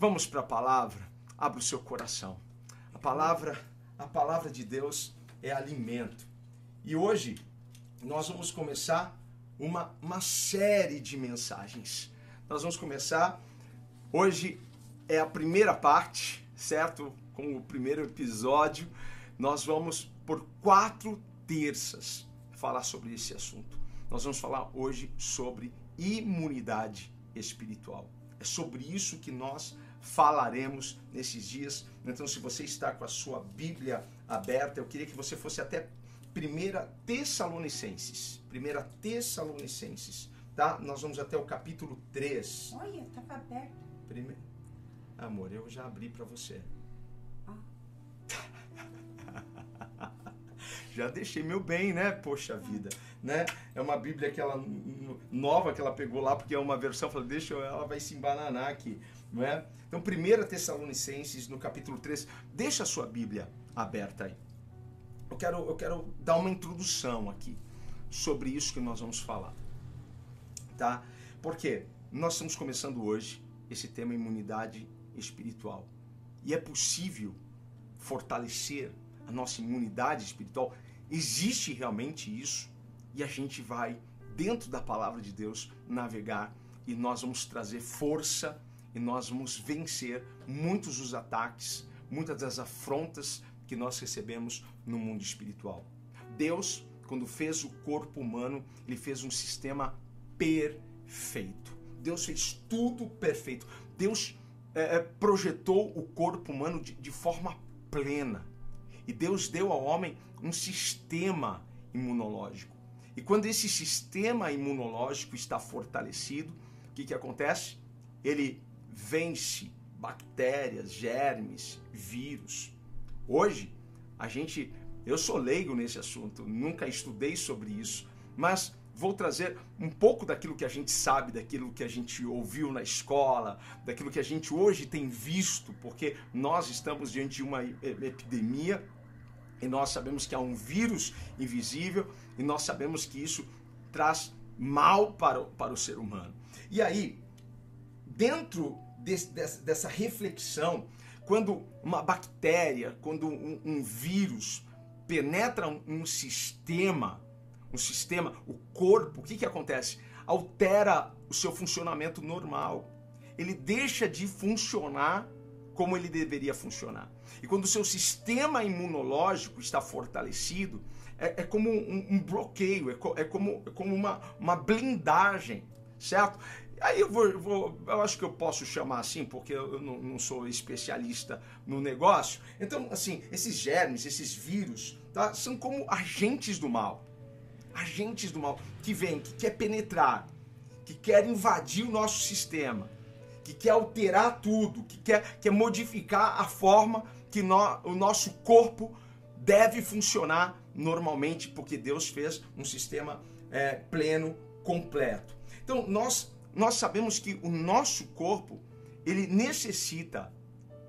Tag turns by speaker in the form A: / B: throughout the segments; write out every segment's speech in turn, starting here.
A: Vamos para a palavra. Abra o seu coração. A palavra, a palavra de Deus é alimento. E hoje nós vamos começar uma, uma série de mensagens. Nós vamos começar hoje é a primeira parte, certo? Com o primeiro episódio, nós vamos por quatro terças falar sobre esse assunto. Nós vamos falar hoje sobre imunidade espiritual. É sobre isso que nós falaremos nesses dias. Então, se você está com a sua Bíblia aberta, eu queria que você fosse até 1 Tessalonicenses. 1 Tessalonicenses, tá? Nós vamos até o capítulo 3.
B: Olha, estava aberto.
A: Prime... Amor, eu já abri para você.
B: Ah.
A: já deixei meu bem, né? Poxa vida, né? É uma Bíblia que ela nova que ela pegou lá porque é uma versão, falei, deixa ela vai se embananar aqui, não é? Então, 1 Tessalonicenses, no capítulo 3, deixa a sua Bíblia aberta aí. Eu quero, eu quero dar uma introdução aqui sobre isso que nós vamos falar. Tá? Porque nós estamos começando hoje esse tema imunidade espiritual. E é possível fortalecer a nossa imunidade espiritual. Existe realmente isso e a gente vai dentro da palavra de Deus navegar e nós vamos trazer força e nós vamos vencer muitos dos ataques, muitas das afrontas que nós recebemos no mundo espiritual. Deus, quando fez o corpo humano, ele fez um sistema perfeito. Deus fez tudo perfeito. Deus é, é, projetou o corpo humano de, de forma plena. E Deus deu ao homem um sistema imunológico. E quando esse sistema imunológico está fortalecido, o que, que acontece? Ele vence bactérias, germes, vírus. Hoje, a gente, eu sou leigo nesse assunto, nunca estudei sobre isso, mas vou trazer um pouco daquilo que a gente sabe, daquilo que a gente ouviu na escola, daquilo que a gente hoje tem visto, porque nós estamos diante de uma epidemia e nós sabemos que há um vírus invisível e nós sabemos que isso traz mal para o, para o ser humano. E aí, dentro desse, dessa reflexão, quando uma bactéria, quando um, um vírus penetra um, um, sistema, um sistema, o corpo, o que, que acontece? Altera o seu funcionamento normal. Ele deixa de funcionar como ele deveria funcionar. E quando o seu sistema imunológico está fortalecido, é, é como um, um bloqueio, é, co, é, como, é como uma, uma blindagem, certo? Aí eu vou, vou, eu acho que eu posso chamar assim, porque eu não, não, sou especialista no negócio. Então, assim, esses germes, esses vírus, tá, são como agentes do mal. Agentes do mal que vêm, que quer penetrar, que quer invadir o nosso sistema, que quer alterar tudo, que quer, quer modificar a forma que no, o nosso corpo deve funcionar normalmente, porque Deus fez um sistema é, pleno, completo. Então, nós nós sabemos que o nosso corpo ele necessita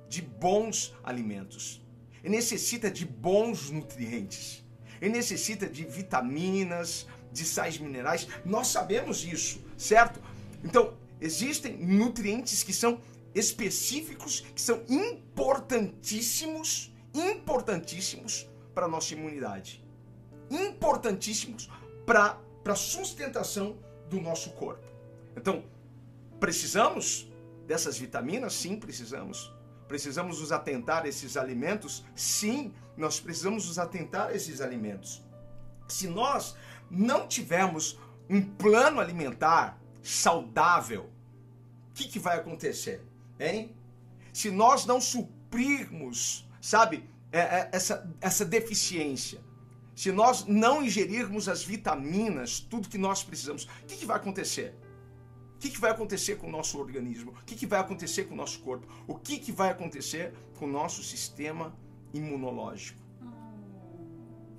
A: de bons alimentos, ele necessita de bons nutrientes, ele necessita de vitaminas, de sais minerais. Nós sabemos isso, certo? Então, existem nutrientes que são específicos, que são importantíssimos, importantíssimos para a nossa imunidade, importantíssimos para a sustentação do nosso corpo. Então, precisamos dessas vitaminas? Sim, precisamos. Precisamos nos atentar a esses alimentos? Sim, nós precisamos nos atentar a esses alimentos. Se nós não tivermos um plano alimentar saudável, o que, que vai acontecer? Hein? Se nós não suprirmos, sabe, é, é, essa, essa deficiência, se nós não ingerirmos as vitaminas, tudo que nós precisamos, o que, que vai acontecer? Que, que vai acontecer com o nosso organismo? O que, que vai acontecer com o nosso corpo? O que, que vai acontecer com o nosso sistema imunológico?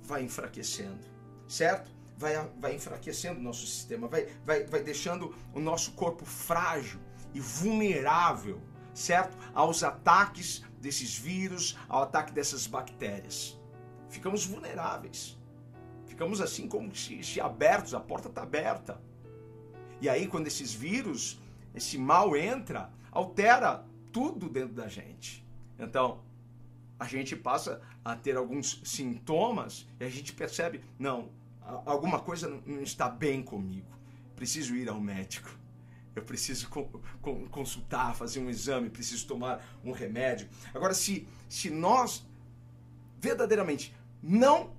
A: Vai enfraquecendo, certo? Vai, vai enfraquecendo o nosso sistema, vai, vai, vai deixando o nosso corpo frágil e vulnerável, certo? Aos ataques desses vírus, ao ataque dessas bactérias. Ficamos vulneráveis. Ficamos assim como se, se abertos, a porta está aberta. E aí, quando esses vírus, esse mal entra, altera tudo dentro da gente. Então, a gente passa a ter alguns sintomas e a gente percebe, não, alguma coisa não está bem comigo. Preciso ir ao médico. Eu preciso consultar, fazer um exame, preciso tomar um remédio. Agora, se, se nós verdadeiramente não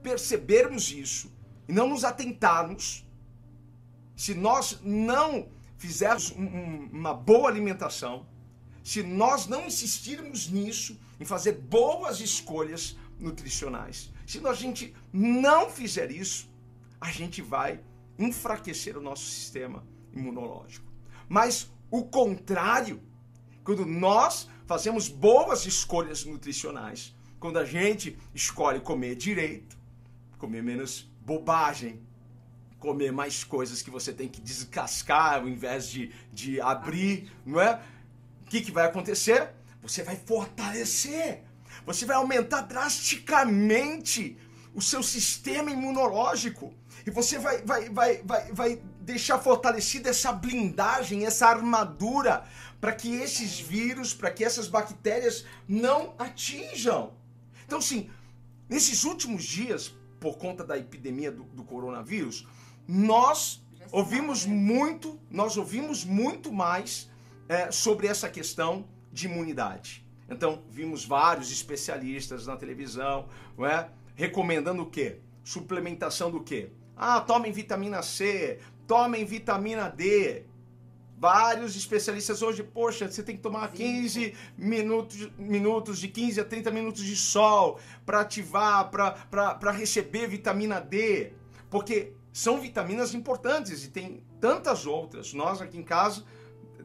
A: percebermos isso e não nos atentarmos, se nós não fizermos um, um, uma boa alimentação, se nós não insistirmos nisso, em fazer boas escolhas nutricionais, se a gente não fizer isso, a gente vai enfraquecer o nosso sistema imunológico. Mas o contrário, quando nós fazemos boas escolhas nutricionais, quando a gente escolhe comer direito, comer menos bobagem, comer mais coisas que você tem que descascar ao invés de, de abrir, não é? O que, que vai acontecer? Você vai fortalecer, você vai aumentar drasticamente o seu sistema imunológico e você vai, vai, vai, vai, vai deixar fortalecida essa blindagem, essa armadura para que esses vírus, para que essas bactérias não atinjam. Então, sim, nesses últimos dias, por conta da epidemia do, do coronavírus, nós ouvimos né? muito, nós ouvimos muito mais é, sobre essa questão de imunidade. Então, vimos vários especialistas na televisão, não é? recomendando o quê? Suplementação do quê? Ah, tomem vitamina C, tomem vitamina D. Vários especialistas hoje, poxa, você tem que tomar 15 minutos, minutos de 15 a 30 minutos de sol para ativar, para receber vitamina D. Porque são vitaminas importantes e tem tantas outras. Nós aqui em casa,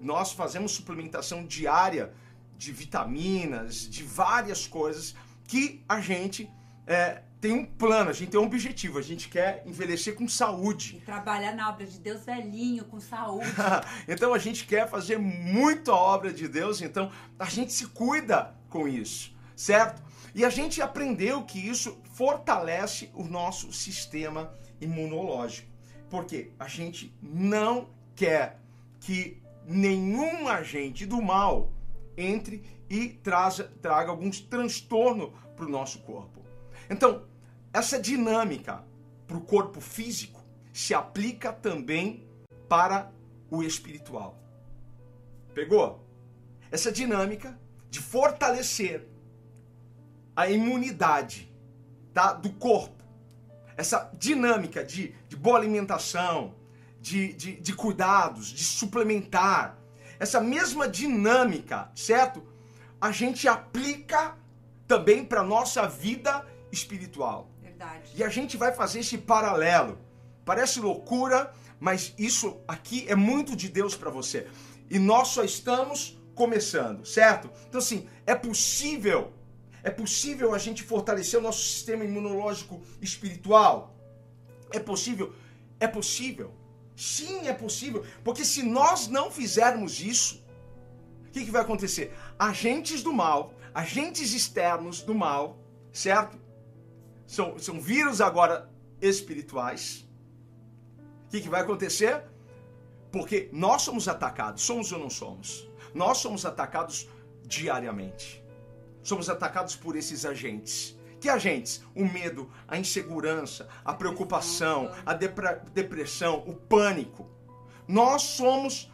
A: nós fazemos suplementação diária de vitaminas, de várias coisas que a gente é, tem um plano, a gente tem um objetivo, a gente quer envelhecer com saúde.
B: E trabalhar na obra de Deus velhinho, com saúde.
A: então a gente quer fazer muito a obra de Deus, então a gente se cuida com isso, certo? E a gente aprendeu que isso fortalece o nosso sistema imunológico. Porque a gente não quer que nenhum agente do mal entre e traga, traga alguns transtorno para o nosso corpo. Então, essa dinâmica para o corpo físico se aplica também para o espiritual. Pegou? Essa dinâmica de fortalecer a imunidade tá, do corpo essa dinâmica de, de boa alimentação, de, de, de cuidados, de suplementar, essa mesma dinâmica, certo? A gente aplica também para nossa vida espiritual.
B: Verdade.
A: E a gente vai fazer esse paralelo. Parece loucura, mas isso aqui é muito de Deus para você. E nós só estamos começando, certo? Então, assim, é possível é possível a gente fortalecer o nosso sistema imunológico espiritual? É possível? É possível. Sim, é possível. Porque se nós não fizermos isso, o que, que vai acontecer? Agentes do mal, agentes externos do mal, certo? São, são vírus agora espirituais. O que, que vai acontecer? Porque nós somos atacados, somos ou não somos? Nós somos atacados diariamente somos atacados por esses agentes. Que agentes? O medo, a insegurança, a preocupação, a depressão, o pânico. Nós somos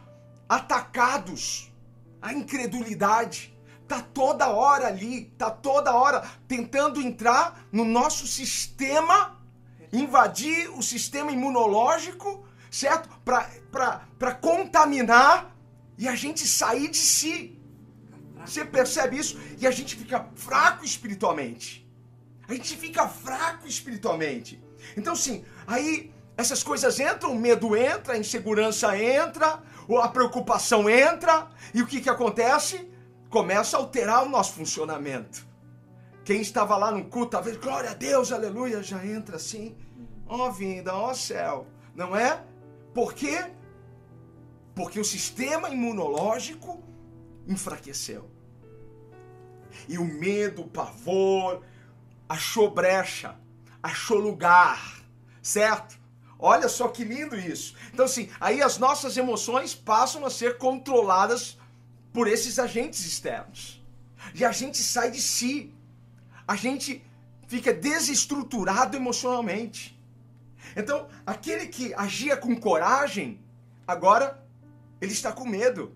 A: atacados. A incredulidade tá toda hora ali, tá toda hora tentando entrar no nosso sistema, invadir o sistema imunológico, certo? Para contaminar e a gente sair de si. Você percebe isso? E a gente fica fraco espiritualmente. A gente fica fraco espiritualmente. Então, sim, aí essas coisas entram, o medo entra, a insegurança entra, a preocupação entra, e o que, que acontece? Começa a alterar o nosso funcionamento. Quem estava lá no culto, talvez, glória a Deus, aleluia, já entra assim, ó vinda, ó céu, não é? Por quê? Porque o sistema imunológico enfraqueceu. E o medo, o pavor, achou brecha, achou lugar, certo? Olha só que lindo isso. Então, assim, aí as nossas emoções passam a ser controladas por esses agentes externos. E a gente sai de si. A gente fica desestruturado emocionalmente. Então, aquele que agia com coragem, agora ele está com medo.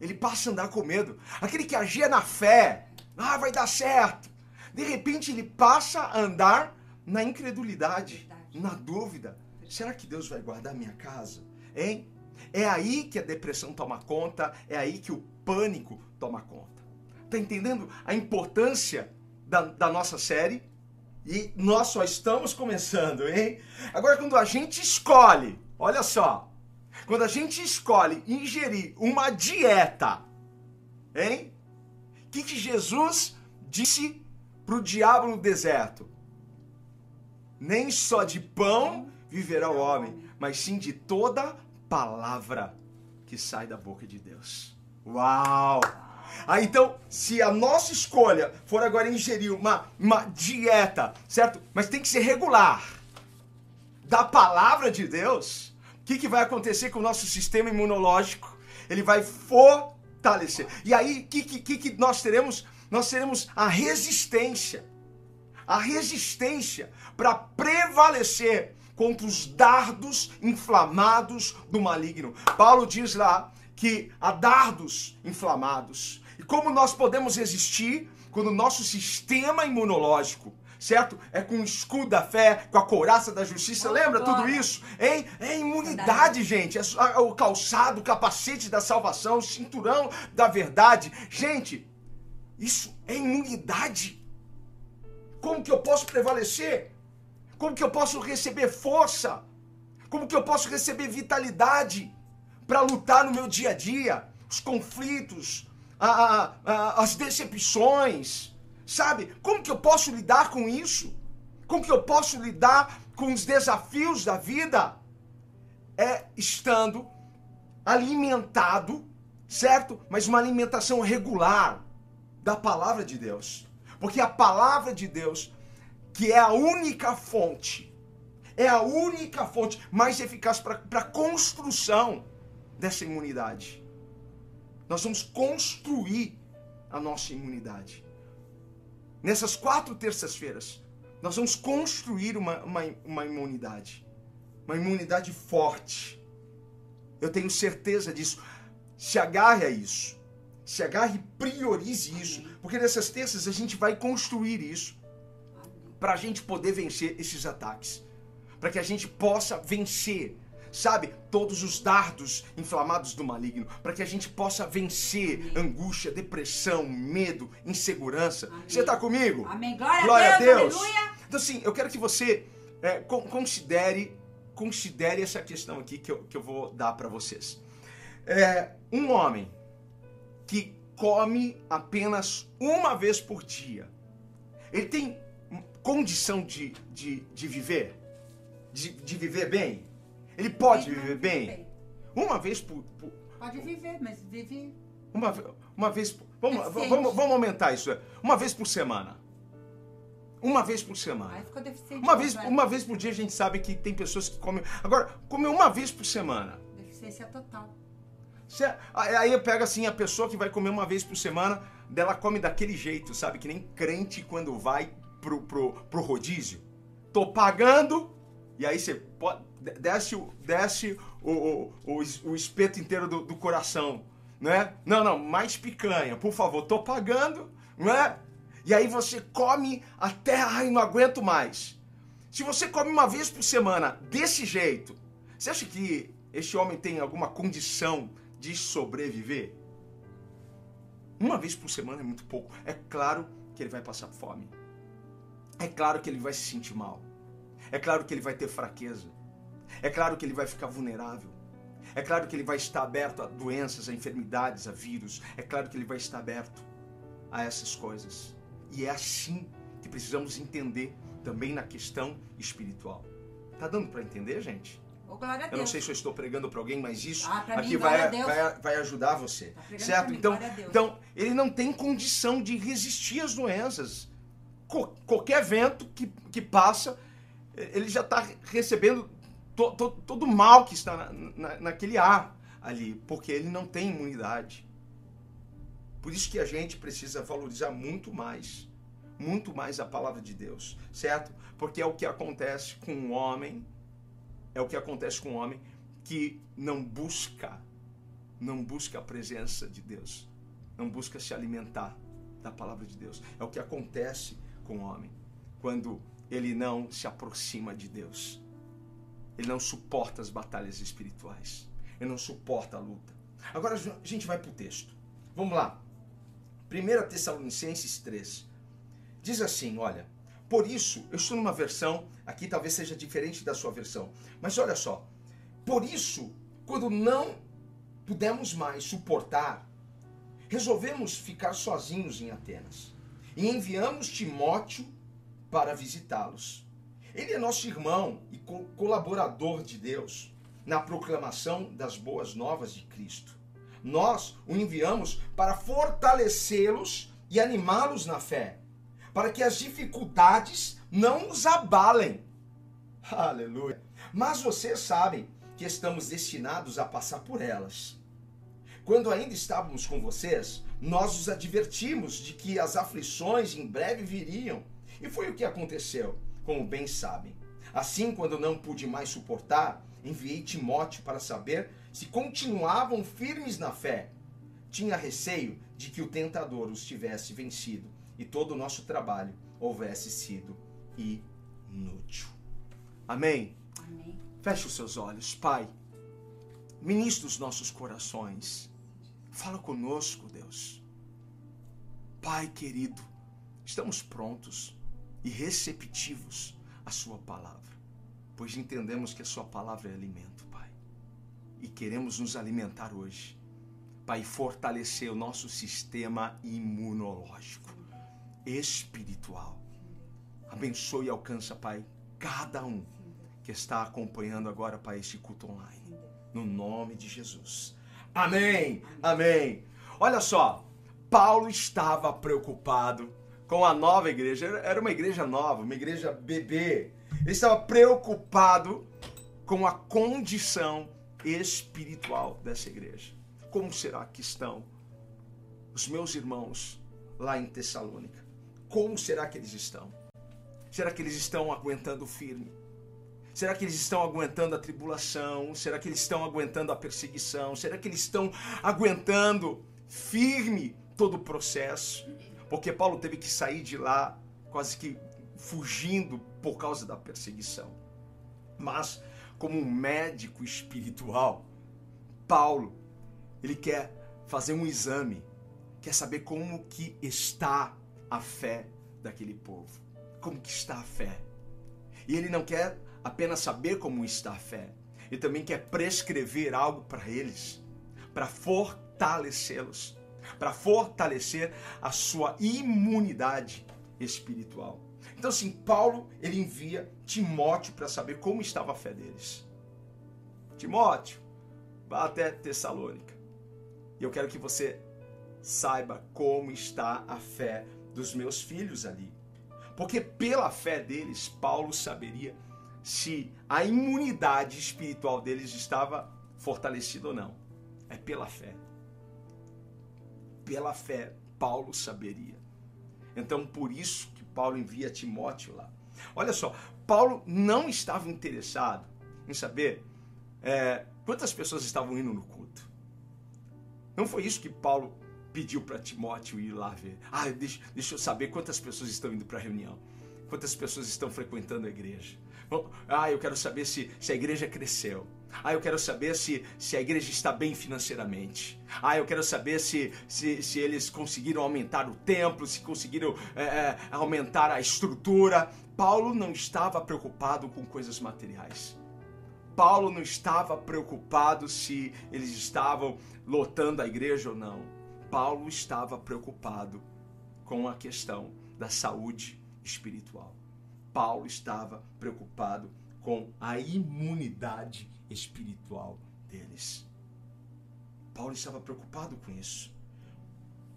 A: Ele passa a andar com medo. Aquele que agia na fé, ah, vai dar certo. De repente ele passa a andar na incredulidade, Verdade. na dúvida. Será que Deus vai guardar minha casa? Hein? É aí que a depressão toma conta, é aí que o pânico toma conta. Tá entendendo a importância da, da nossa série? E nós só estamos começando, hein? Agora, quando a gente escolhe, olha só, quando a gente escolhe ingerir uma dieta, hein? O que, que Jesus disse para o diabo no deserto? Nem só de pão viverá o homem, mas sim de toda palavra que sai da boca de Deus. Uau! Ah, então, se a nossa escolha for agora ingerir uma, uma dieta, certo? Mas tem que ser regular, da palavra de Deus, o que, que vai acontecer com o nosso sistema imunológico? Ele vai fortalecer. E aí, o que, que, que nós teremos? Nós teremos a resistência. A resistência para prevalecer contra os dardos inflamados do maligno. Paulo diz lá que há dardos inflamados. E como nós podemos resistir quando o nosso sistema imunológico certo? É com o escudo da fé, com a couraça da justiça. Oh, Lembra glória. tudo isso? Hein? É imunidade, gente. É o calçado, o capacete da salvação, o cinturão da verdade. Gente, isso é imunidade. Como que eu posso prevalecer? Como que eu posso receber força? Como que eu posso receber vitalidade para lutar no meu dia a dia? Os conflitos, a, a, as decepções, sabe? Como que eu posso lidar com isso? Como que eu posso lidar com os desafios da vida? É estando alimentado, certo? Mas uma alimentação regular da palavra de Deus. Porque a palavra de Deus que é a única fonte, é a única fonte mais eficaz para a construção dessa imunidade. Nós vamos construir a nossa imunidade. Nessas quatro terças-feiras, nós vamos construir uma, uma, uma imunidade. Uma imunidade forte. Eu tenho certeza disso. Se agarre a isso. Se agarre e priorize isso. Porque nessas terças a gente vai construir isso para a gente poder vencer esses ataques. Para que a gente possa vencer, sabe, todos os dardos inflamados do maligno. Para que a gente possa vencer Amém. angústia, depressão, medo, insegurança. Amém. Você está comigo?
B: Amém. Glória, Glória a Deus. Deus.
A: Então, assim, eu quero que você é, considere, considere essa questão aqui que eu, que eu vou dar para vocês. É, um homem que come apenas uma vez por dia, ele tem condição de, de, de viver? De, de viver bem? Ele pode viver bem? Uma vez por, por,
B: Pode viver, mas vive.
A: Uma, uma vez. Vamos, vamos, vamos aumentar isso. Uma vez por semana. Uma vez por semana.
B: Aí ficou deficiente.
A: Uma vez, uma vez por dia a gente sabe que tem pessoas que comem. Agora, comer uma vez por semana.
B: Deficiência total.
A: Aí pega assim a pessoa que vai comer uma vez por semana, dela come daquele jeito, sabe? Que nem crente quando vai pro, pro, pro rodízio. Tô pagando, e aí você pode, desce, desce o, o, o, o espeto inteiro do, do coração, né? Não, não, mais picanha, por favor, tô pagando, não é? E aí você come até, ai, não aguento mais. Se você come uma vez por semana desse jeito, você acha que este homem tem alguma condição de sobreviver? Uma vez por semana é muito pouco. É claro que ele vai passar fome. É claro que ele vai se sentir mal. É claro que ele vai ter fraqueza. É claro que ele vai ficar vulnerável. É claro que ele vai estar aberto a doenças, a enfermidades, a vírus. É claro que ele vai estar aberto a essas coisas. E é assim que precisamos entender também na questão espiritual. Tá dando para entender, gente?
B: Oh.
A: Eu não sei se eu estou pregando para alguém, mas isso
B: Ah,
A: aqui
B: mim,
A: vai, vai, vai ajudar você.
B: Tá
A: certo?
B: mim,
A: então, então, ele não tem condição de resistir às doenças. Co- qualquer vento que, que passa, ele já está recebendo to- to- todo o mal que está na, na- naquele ar ali, porque ele não tem imunidade. Por isso que a gente precisa valorizar muito mais, muito mais a palavra de Deus, certo? Porque é o que acontece com um homem, é o que acontece com um homem que não busca, não busca a presença de Deus, não busca se alimentar da palavra de Deus. É o que acontece com o homem quando ele não se aproxima de Deus. Ele não suporta as batalhas espirituais. Ele não suporta a luta. Agora a gente vai para o texto. Vamos lá. 1 Tessalonicenses 3. Diz assim, olha. Por isso, eu estou numa versão, aqui talvez seja diferente da sua versão. Mas olha só. Por isso, quando não pudemos mais suportar, resolvemos ficar sozinhos em Atenas. E enviamos Timóteo para visitá-los. Ele é nosso irmão e co- colaborador de Deus na proclamação das boas novas de Cristo. Nós o enviamos para fortalecê-los e animá-los na fé, para que as dificuldades não os abalem. Aleluia. Mas vocês sabem que estamos destinados a passar por elas. Quando ainda estávamos com vocês, nós os advertimos de que as aflições em breve viriam. E foi o que aconteceu, como bem sabem. Assim, quando não pude mais suportar, enviei Timóteo para saber se continuavam firmes na fé. Tinha receio de que o tentador os tivesse vencido e todo o nosso trabalho houvesse sido inútil. Amém.
B: Amém.
A: Feche os seus olhos, Pai. Ministra os nossos corações. Fala conosco, Deus. Pai querido, estamos prontos e receptivos à Sua palavra, pois entendemos que a Sua palavra é alimento, Pai. E queremos nos alimentar hoje, Pai, fortalecer o nosso sistema imunológico, espiritual. Abençoe e alcança, Pai, cada um que está acompanhando agora, Pai, este culto online. No nome de Jesus. Amém. Amém. Olha só, Paulo estava preocupado com a nova igreja. Era uma igreja nova, uma igreja bebê. Ele estava preocupado com a condição espiritual dessa igreja. Como será que estão os meus irmãos lá em Tessalônica? Como será que eles estão? Será que eles estão aguentando firme? Será que eles estão aguentando a tribulação? Será que eles estão aguentando a perseguição? Será que eles estão aguentando firme todo o processo? Porque Paulo teve que sair de lá quase que fugindo por causa da perseguição. Mas como um médico espiritual, Paulo, ele quer fazer um exame, quer saber como que está a fé daquele povo. Como que está a fé? E ele não quer apenas saber como está a fé, ele também quer prescrever algo para eles, para fortalecê-los, para fortalecer a sua imunidade espiritual. Então, assim, Paulo ele envia Timóteo para saber como estava a fé deles. Timóteo, vá até Tessalônica. E eu quero que você saiba como está a fé dos meus filhos ali. Porque pela fé deles, Paulo saberia se a imunidade espiritual deles estava fortalecida ou não. É pela fé. Pela fé, Paulo saberia. Então, por isso que Paulo envia Timóteo lá. Olha só, Paulo não estava interessado em saber é, quantas pessoas estavam indo no culto. Não foi isso que Paulo pediu para Timóteo ir lá ver. Ah, deixa, deixa eu saber quantas pessoas estão indo para a reunião. Quantas pessoas estão frequentando a igreja. Ah, eu quero saber se, se a igreja cresceu. Ah, eu quero saber se, se a igreja está bem financeiramente. Ah, eu quero saber se, se, se eles conseguiram aumentar o templo, se conseguiram é, é, aumentar a estrutura. Paulo não estava preocupado com coisas materiais. Paulo não estava preocupado se eles estavam lotando a igreja ou não. Paulo estava preocupado com a questão da saúde espiritual. Paulo estava preocupado com a imunidade espiritual deles. Paulo estava preocupado com isso.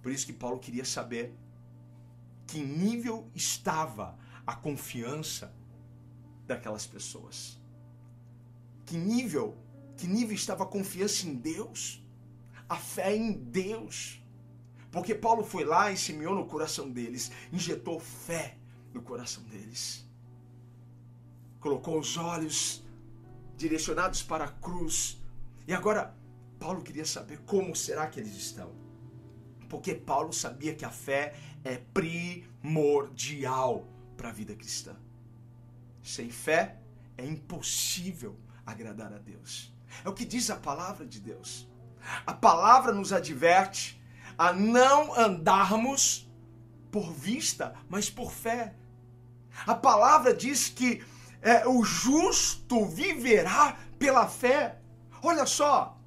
A: Por isso que Paulo queria saber que nível estava a confiança daquelas pessoas. Que nível, que nível estava a confiança em Deus? A fé em Deus. Porque Paulo foi lá e semeou no coração deles, injetou fé no coração deles. Colocou os olhos direcionados para a cruz. E agora, Paulo queria saber como será que eles estão. Porque Paulo sabia que a fé é primordial para a vida cristã. Sem fé é impossível agradar a Deus. É o que diz a palavra de Deus. A palavra nos adverte a não andarmos por vista, mas por fé. A palavra diz que é, o justo viverá pela fé. Olha só,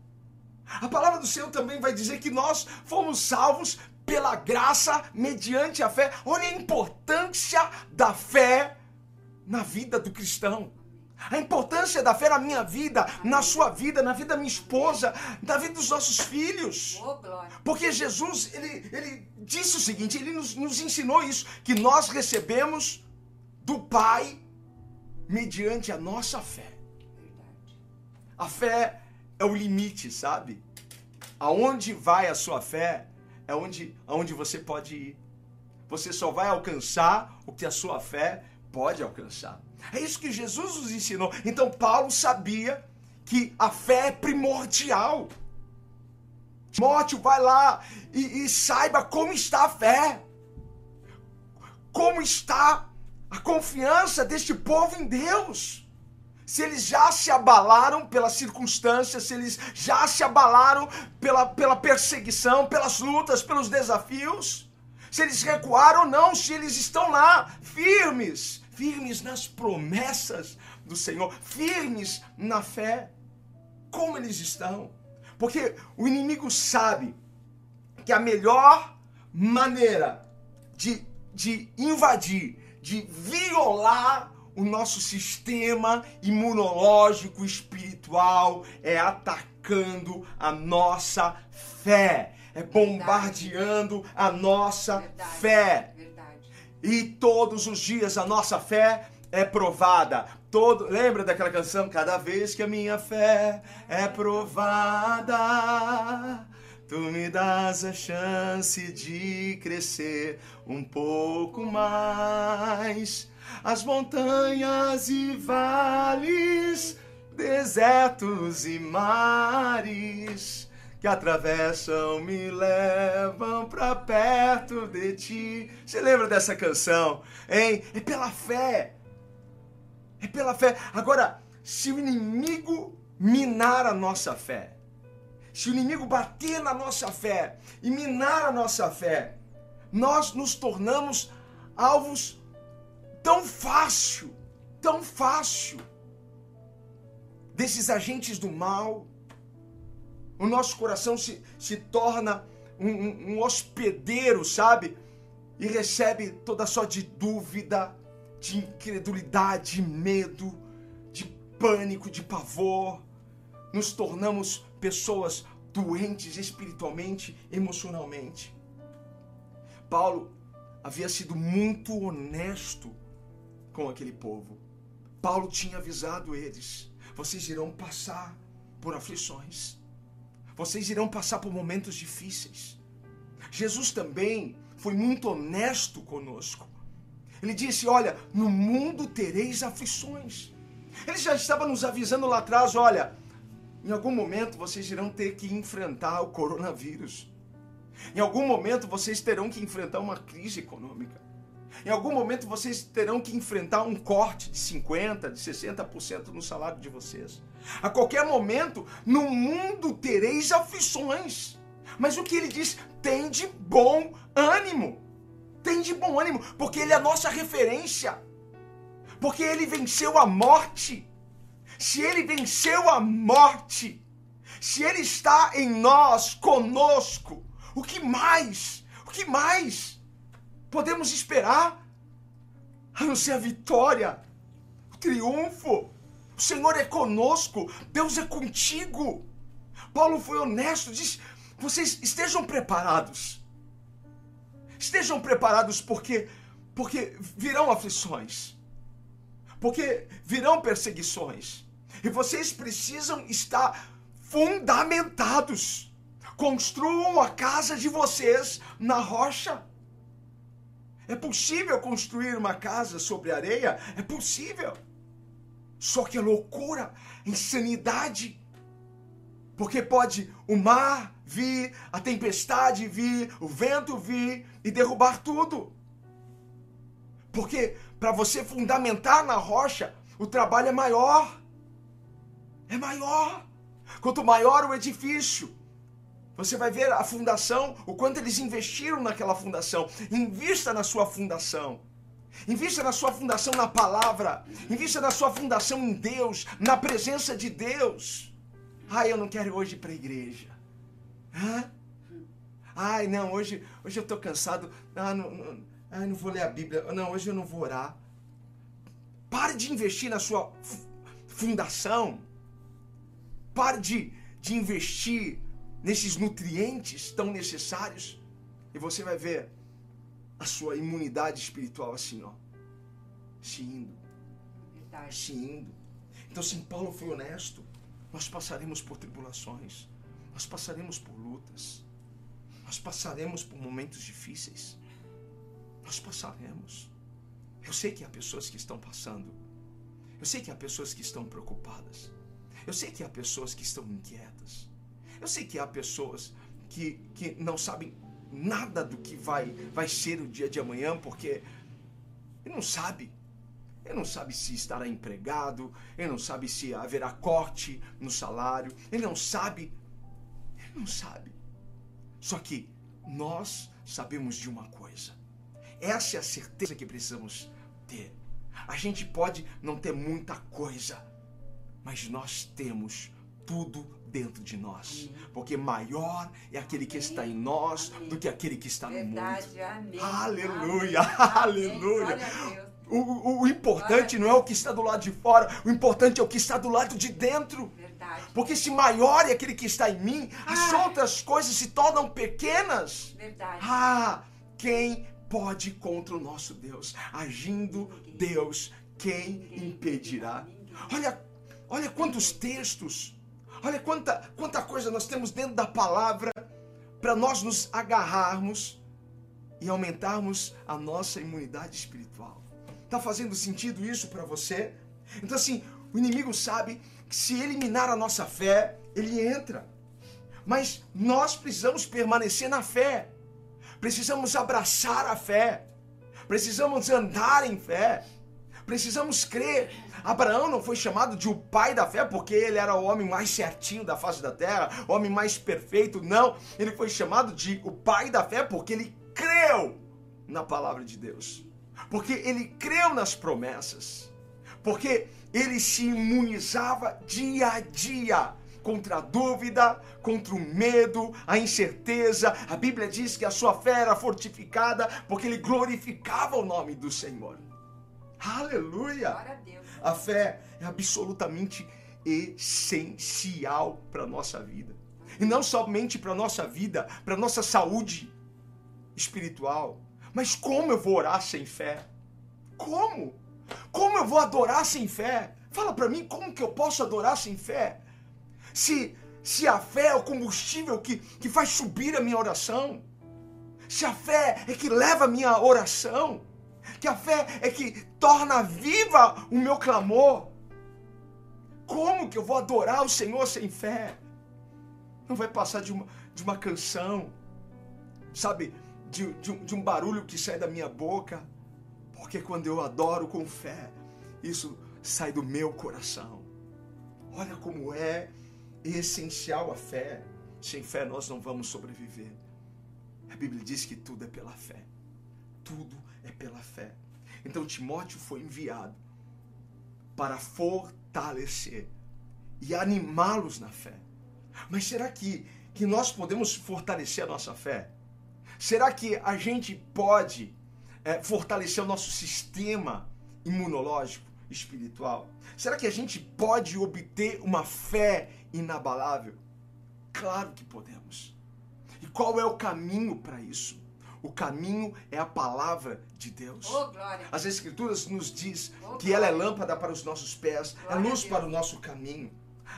A: a palavra do Senhor também vai dizer que nós fomos salvos pela graça mediante a fé. Olha a importância da fé na vida do cristão. A importância da fé na minha vida, na sua vida, na vida da minha esposa, na vida dos nossos filhos. Porque Jesus, ele, ele disse o seguinte, ele nos, nos ensinou isso, que nós recebemos do Pai mediante a nossa fé. A fé é o limite, sabe? Aonde vai a sua fé é onde, aonde você pode ir. Você só vai alcançar o que a sua fé pode alcançar. É isso que Jesus nos ensinou. Então Paulo sabia que a fé é primordial. Timóteo, vai lá e, e saiba como está a fé. Como está a confiança deste povo em Deus. Se eles já se abalaram pelas circunstâncias, se eles já se abalaram pela, pela perseguição, pelas lutas, pelos desafios, se eles recuaram ou não, se eles estão lá firmes, firmes nas promessas do Senhor, firmes na fé. Como eles estão? Porque o inimigo sabe que a melhor maneira de, de invadir, de violar o nosso sistema imunológico espiritual é atacando a nossa fé, é bombardeando verdade. a nossa verdade. fé. E todos os dias a nossa fé é provada. Todo, lembra daquela canção? Cada vez que a minha fé é provada, tu me das a chance de crescer um pouco mais. As montanhas e vales, desertos e mares que atravessam me levam para perto de ti. Você lembra dessa canção? Hein? É pela fé. É pela fé. Agora, se o inimigo minar a nossa fé, se o inimigo bater na nossa fé e minar a nossa fé, nós nos tornamos alvos tão fácil, tão fácil desses agentes do mal o nosso coração se, se torna um, um, um hospedeiro, sabe? E recebe toda sorte de dúvida, de incredulidade, de medo, de pânico, de pavor. Nos tornamos pessoas doentes espiritualmente, emocionalmente. Paulo havia sido muito honesto com aquele povo. Paulo tinha avisado eles: vocês irão passar por aflições. Vocês irão passar por momentos difíceis. Jesus também foi muito honesto conosco. Ele disse: Olha, no mundo tereis aflições. Ele já estava nos avisando lá atrás: Olha, em algum momento vocês irão ter que enfrentar o coronavírus. Em algum momento vocês terão que enfrentar uma crise econômica. Em algum momento vocês terão que enfrentar um corte de 50%, de 60% no salário de vocês. A qualquer momento, no mundo tereis aflições. Mas o que ele diz? Tem de bom ânimo. Tem de bom ânimo, porque ele é a nossa referência. Porque ele venceu a morte. Se ele venceu a morte, se ele está em nós, conosco, o que mais? O que mais podemos esperar? A não ser a vitória, o triunfo. O Senhor é conosco, Deus é contigo. Paulo foi honesto, diz: vocês estejam preparados. Estejam preparados porque porque virão aflições. Porque virão perseguições. E vocês precisam estar fundamentados. Construam a casa de vocês na rocha. É possível construir uma casa sobre areia? É possível. Só que é loucura, insanidade. Porque pode o mar vir, a tempestade vir, o vento vir e derrubar tudo. Porque para você fundamentar na rocha, o trabalho é maior. É maior. Quanto maior o edifício, você vai ver a fundação, o quanto eles investiram naquela fundação. Invista na sua fundação. Invista na sua fundação na palavra. Invista na sua fundação em Deus, na presença de Deus. Ai, eu não quero hoje ir para a igreja. Hã? Ai, não, hoje, hoje eu estou cansado. Ah, não, não, ai, não vou ler a Bíblia. Não, hoje eu não vou orar. Pare de investir na sua fundação. Pare de, de investir nesses nutrientes tão necessários. E você vai ver a sua imunidade espiritual assim, ó. Se indo. Verdade. Se indo. Então, assim, Paulo foi honesto. Nós passaremos por tribulações, nós passaremos por lutas, nós passaremos por momentos difíceis. Nós passaremos. Eu sei que há pessoas que estão passando. Eu sei que há pessoas que estão preocupadas. Eu sei que há pessoas que estão inquietas. Eu sei que há pessoas que, que não sabem nada do que vai, vai ser o dia de amanhã, porque ele não sabe ele não sabe se estará empregado, ele não sabe se haverá corte no salário, ele não sabe. Ele não sabe. Só que nós sabemos de uma coisa. Essa é a certeza que precisamos ter. A gente pode não ter muita coisa, mas nós temos tudo dentro de nós. Porque maior é aquele que está em nós do que aquele que está no mundo. Amém. Aleluia, aleluia. O, o, o importante não é o que está do lado de fora, o importante é o que está do lado de dentro. Verdade. Porque se maior é aquele que está em mim, as outras coisas se tornam pequenas. Ah, quem pode contra o nosso Deus? Agindo Deus, quem impedirá? Olha, olha quantos textos, olha quanta, quanta coisa nós temos dentro da palavra para nós nos agarrarmos e aumentarmos a nossa imunidade espiritual. Tá fazendo sentido isso para você? Então assim, o inimigo sabe que se eliminar a nossa fé, ele entra. Mas nós precisamos permanecer na fé. Precisamos abraçar a fé. Precisamos andar em fé. Precisamos crer. Abraão não foi chamado de o pai da fé porque ele era o homem mais certinho da face da terra, o homem mais perfeito. Não, ele foi chamado de o pai da fé porque ele creu na palavra de Deus porque ele creu nas promessas, porque ele se imunizava dia a dia contra a dúvida, contra o medo, a incerteza. A Bíblia diz que a sua fé era fortificada porque ele glorificava o nome do Senhor. Aleluia! A, a fé é absolutamente essencial para a nossa vida. E não somente para a nossa vida, para a nossa saúde espiritual, mas como eu vou orar sem fé? Como? Como eu vou adorar sem fé? Fala para mim como que eu posso adorar sem fé? Se, se a fé é o combustível que, que faz subir a minha oração, se a fé é que leva a minha oração, que a fé é que torna viva o meu clamor, como que eu vou adorar o Senhor sem fé? Não vai passar de uma, de uma canção, sabe? de, de, de um barulho que sai da minha boca, porque quando eu adoro com fé, isso sai do meu coração. Olha como é essencial a fé. Sem fé nós não vamos sobreviver. A Bíblia diz que tudo é pela fé. Tudo é pela fé. Então Timóteo foi enviado para fortalecer e animá-los na fé. Mas será que, que nós podemos fortalecer a nossa fé? Será que a gente pode é, fortalecer o nosso sistema imunológico, espiritual? Será que a gente pode obter uma fé inabalável? Claro que podemos. E qual é o caminho para isso? O caminho é a palavra de Deus.
B: Oh.
A: As Escrituras nos diz
B: Oh,
A: que ela é lâmpada para os nossos pés, é
B: Glória a
A: luz para o nosso caminho.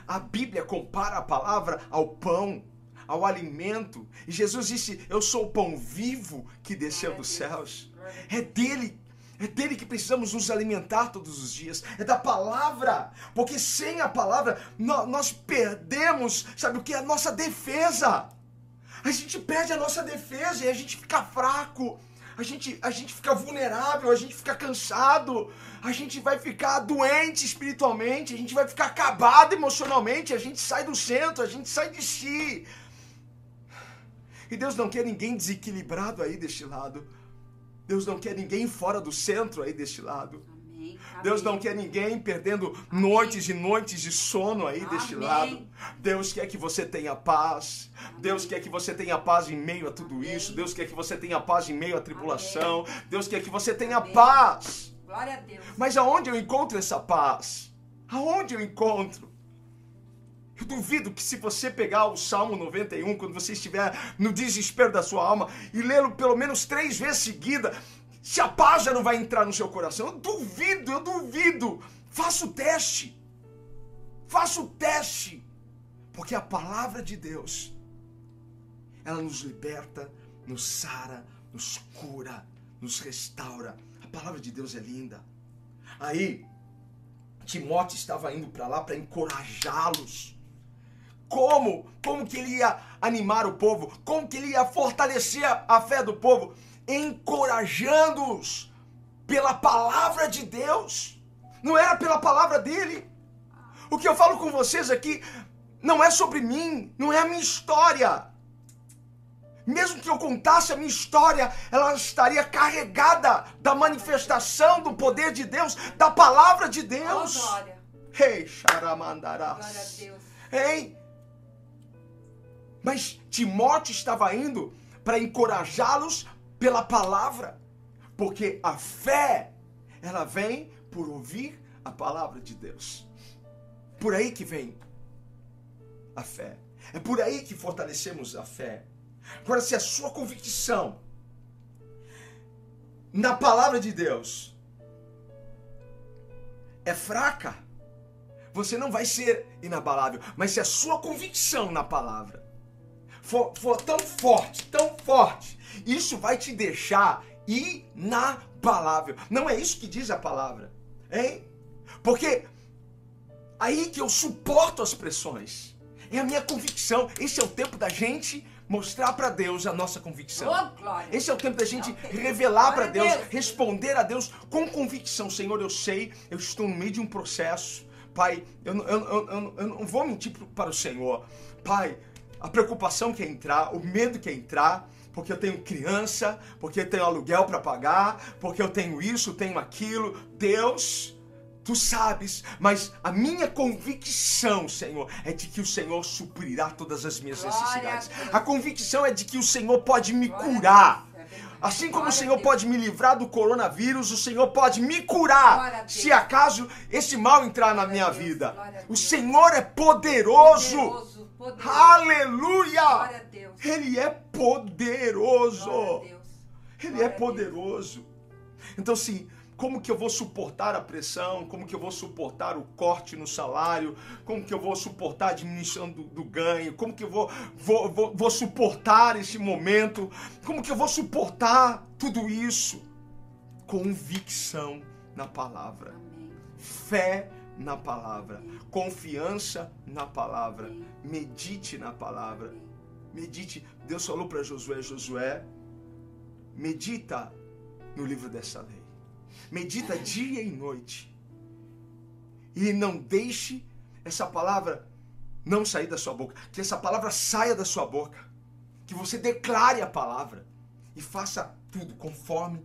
A: A Bíblia compara a palavra ao pão, ao alimento. E Jesus disse: Eu sou o pão vivo que desceu
B: Glória
A: dos céus. É dele, é dele que precisamos nos alimentar todos os dias. É da palavra. Porque sem a palavra nó- nós perdemos, sabe o que? A nossa defesa. A gente perde a nossa defesa e a gente fica fraco. A gente, a gente fica vulnerável, a gente fica cansado, a gente vai ficar doente espiritualmente, a gente vai ficar acabado emocionalmente, a gente sai do centro, a gente sai de si. E Deus não quer ninguém desequilibrado aí deste lado. Deus não quer ninguém fora do centro aí deste lado.
B: Amém.
A: Deus
B: Amém.
A: não quer ninguém perdendo noites e noites de sono aí deste
B: Amém.
A: lado. Deus quer que você tenha paz. Deus quer que você tenha paz em meio a tudo
B: Amém.
A: isso. Deus quer que você tenha paz em meio à tribulação. Deus quer que você tenha
B: Amém.
A: paz.
B: Glória a Deus.
A: Mas aonde eu encontro essa paz? Aonde eu encontro? Eu duvido que se você pegar o Salmo 91, quando você estiver no desespero da sua alma, e lê-lo pelo menos três vezes seguida, se a paz já não vai entrar no seu coração. Eu duvido, eu duvido. Faça o teste. Faça o teste. Porque a palavra de Deus, ela nos liberta, nos sara, nos cura, nos restaura. A palavra de Deus é linda. Aí, Timóteo estava indo para lá para encorajá-los. Como? Como que ele ia animar o povo? Como que ele ia fortalecer a fé do povo? Encorajando-os pela palavra de Deus. Não era pela palavra dele. O que eu falo com vocês aqui não é sobre mim, não é a minha história. Mesmo que eu contasse a minha história, ela estaria carregada da manifestação do poder de Deus, da palavra de
B: Oh,
A: Deus.
B: glória.
A: Ei,
B: Glória a
A: xaramandarás.
B: Deus.
A: Hein? Mas Timóteo estava indo para encorajá-los pela palavra, porque a fé, ela vem por ouvir a palavra de Deus. Por aí que vem a fé. É por aí que fortalecemos a fé. Agora, se a sua convicção na palavra de Deus é fraca, você não vai ser inabalável. Mas se a sua convicção na palavra for, for tão forte, tão forte, isso vai te deixar inabalável. Não é isso que diz a palavra, hein? Porque aí que eu suporto as pressões. É a minha convicção. Esse é o tempo da gente mostrar para Deus a nossa convicção.
B: Oh.
A: Esse é o tempo da gente revelar para Deus,
B: Deus.
A: responder a Deus com convicção. Senhor, eu sei, eu estou no meio de um processo. Pai, eu, não- eu, eu, eu, não vou mentir para o Senhor. Pai, a preocupação que é entrar, o medo que é entrar, porque eu tenho criança, porque eu tenho aluguel para pagar, porque eu tenho isso, tenho aquilo. Deus, Tu sabes, mas a minha convicção, Senhor, é de que o Senhor suprirá todas as minhas
B: Glória a
A: necessidades.
B: Deus.
A: A convicção é de que o Senhor pode me
B: Glória a
A: curar.
B: É.
A: Assim como
B: Glória
A: o
B: a
A: Senhor pode me livrar do coronavírus, o Senhor pode me
B: a
A: curar. Se acaso esse mal entrar na
B: a
A: minha vida.
B: a
A: O. Senhor é poderoso.
B: Poderoso, poderoso.
A: Aleluia!
B: Glória a Deus.
A: Ele é poderoso. Ele
B: Glória
A: é poderoso. Então, assim, como que eu vou suportar a pressão? Como que eu vou suportar o corte no salário? Como que eu vou suportar a diminuição do, do ganho? Como que eu vou, vou, vou, vou suportar esse momento? Como que eu vou suportar tudo isso? Convicção na palavra,
B: Amém.
A: fé na palavra, confiança na palavra, medite na palavra. Medite. Deus falou para Josué: Josué, medita no livro dessa lei. Medita dia e noite. E não deixe essa palavra não sair da sua boca. Que essa palavra saia da sua boca. Que você declare a palavra. E faça tudo conforme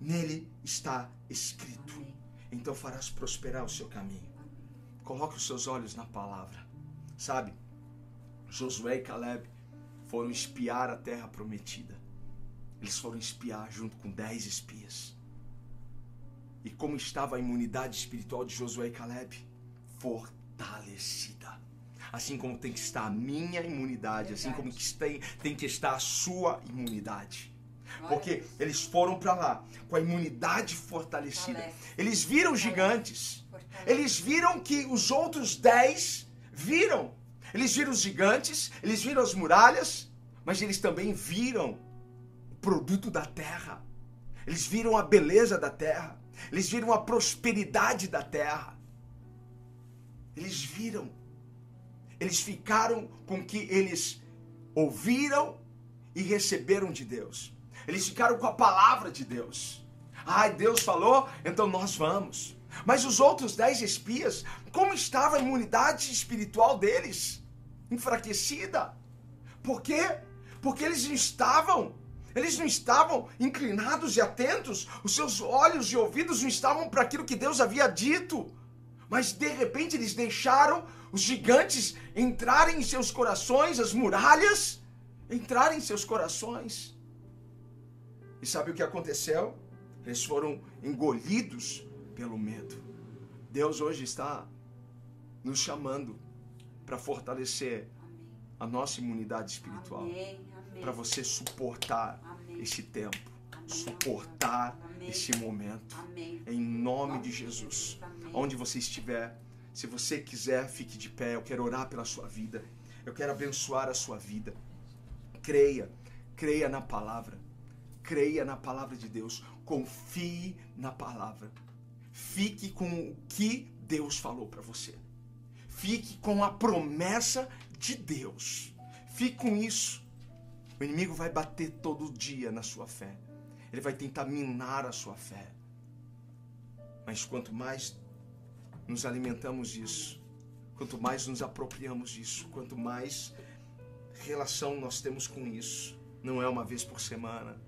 A: nele está escrito. Então farás prosperar o seu caminho. Coloque os seus olhos na palavra. Sabe? Josué e Caleb foram espiar a terra prometida. Eles foram espiar junto com dez espias. E como estava a imunidade espiritual de Josué e Caleb? Fortalecida. Assim como tem que estar a minha imunidade, assim como tem, tem que estar a sua imunidade. Porque eles foram para lá com a imunidade fortalecida. Eles viram gigantes. Eles viram que os outros dez viram. Eles viram os gigantes, eles viram as muralhas, mas eles também viram o produto da terra. Eles viram a beleza da terra. Eles viram a prosperidade da terra. Eles viram. Eles ficaram com o que eles ouviram e receberam de Deus. Eles ficaram com a palavra de Deus. Ai, Deus falou, então nós vamos. Mas os outros dez espias, como estava a imunidade espiritual deles? Enfraquecida. Por quê? Porque eles não estavam, eles não estavam inclinados e atentos, os seus olhos e ouvidos não estavam para aquilo que Deus havia dito. Mas de repente eles deixaram os gigantes entrarem em seus corações, as muralhas entrarem em seus corações. E sabe o que aconteceu? Eles foram engolidos pelo medo. Deus hoje está nos chamando para fortalecer a nossa imunidade espiritual. Para você suportar Amém. esse tempo, Amém. suportar Amém. esse momento. Em nome de Jesus. Onde você estiver, se você quiser, fique de pé. Eu quero orar pela sua vida. Eu quero abençoar a sua vida. Creia, creia na palavra. Creia na palavra de Deus. Confie na palavra. Fique com o que Deus falou para você. Fique com a promessa de Deus. Fique com isso. O inimigo vai bater todo dia na sua fé. Ele vai tentar minar a sua fé. Mas quanto mais nos alimentamos disso, quanto mais nos apropriamos disso, quanto mais relação nós temos com isso, não é uma vez por semana,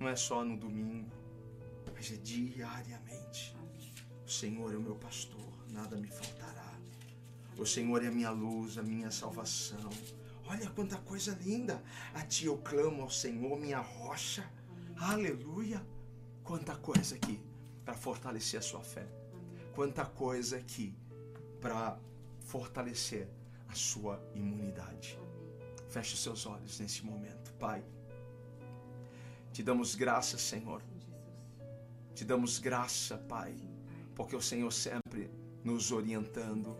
A: não é só no domingo, mas é diariamente. O Senhor é o meu pastor, nada me faltará. O Senhor é a minha luz, a minha salvação. Olha quanta coisa linda. A ti eu clamo ao Senhor, minha rocha. Aleluia. Quanta coisa aqui para fortalecer a sua fé. Quanta coisa aqui para fortalecer a sua imunidade. Feche seus olhos nesse momento, Pai. Te damos graça, Senhor. Te damos graça, Pai, porque o Senhor sempre nos orientando,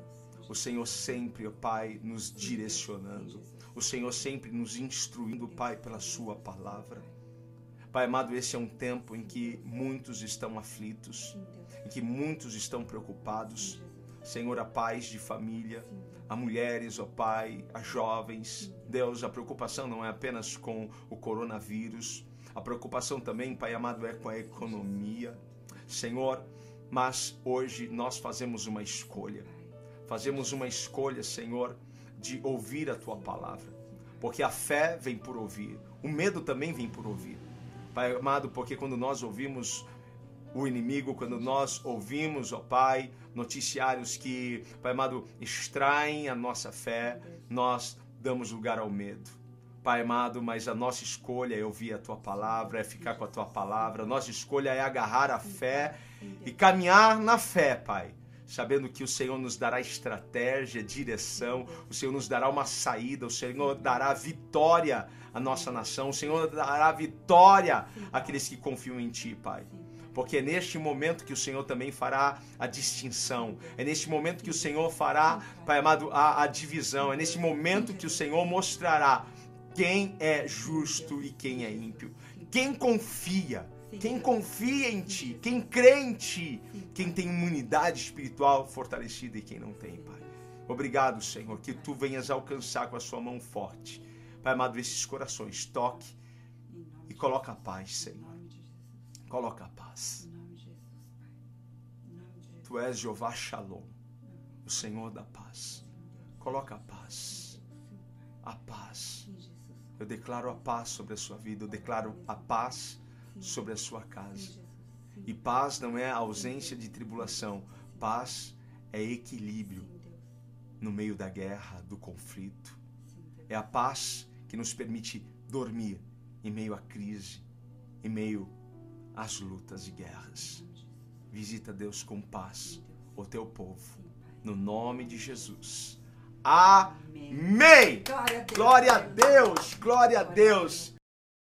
A: o Senhor sempre, ó Pai, nos direcionando, o Senhor sempre nos instruindo, Pai, pela Sua palavra. Pai amado, esse é um tempo em que muitos estão aflitos, em que muitos estão preocupados. Senhor, a paz de família, a mulheres, ó Pai, a jovens. Deus, a preocupação não é apenas com o coronavírus, a preocupação também, Pai amado, é com a economia. Senhor, mas hoje nós fazemos uma escolha. Fazemos uma escolha, Senhor, de ouvir a tua palavra. Porque a fé vem por ouvir, o medo também vem por ouvir. Pai amado, porque quando nós ouvimos o inimigo, quando nós ouvimos, ó Pai, noticiários que, Pai amado, extraem a nossa fé, nós damos lugar ao medo. Pai amado, mas a nossa escolha é ouvir a tua palavra, é ficar com a tua palavra. A nossa escolha é agarrar a fé e caminhar na fé, Pai. Sabendo que o Senhor nos dará estratégia, direção, o Senhor nos dará uma saída, o Senhor dará vitória à nossa nação, o Senhor dará vitória àqueles que confiam em Ti, Pai porque é neste momento que o Senhor também fará a distinção, é neste momento que o Senhor fará, Pai amado, a, a divisão, é neste momento que o Senhor mostrará quem é justo e quem é ímpio. Quem confia, quem confia em ti, quem crê em ti, quem tem imunidade espiritual fortalecida e quem não tem, Pai. Obrigado, Senhor, que tu venhas alcançar com a sua mão forte. Pai amado, esses corações, toque e coloca a paz, Senhor. Coloca a paz. Tu és Jeová Shalom, o Senhor da paz. Coloca a paz. A paz eu declaro a paz sobre a sua vida, eu declaro a paz sobre a sua casa. E paz não é ausência de tribulação, paz é equilíbrio, no meio da guerra, do conflito. É a paz que nos permite dormir em meio à crise, em meio às lutas e guerras. Visita Deus com paz o teu povo, no nome de Jesus.
B: Amém.
A: Amém.
B: Glória a Deus.
A: Glória a
B: Deus.
A: Deus, glória a Deus.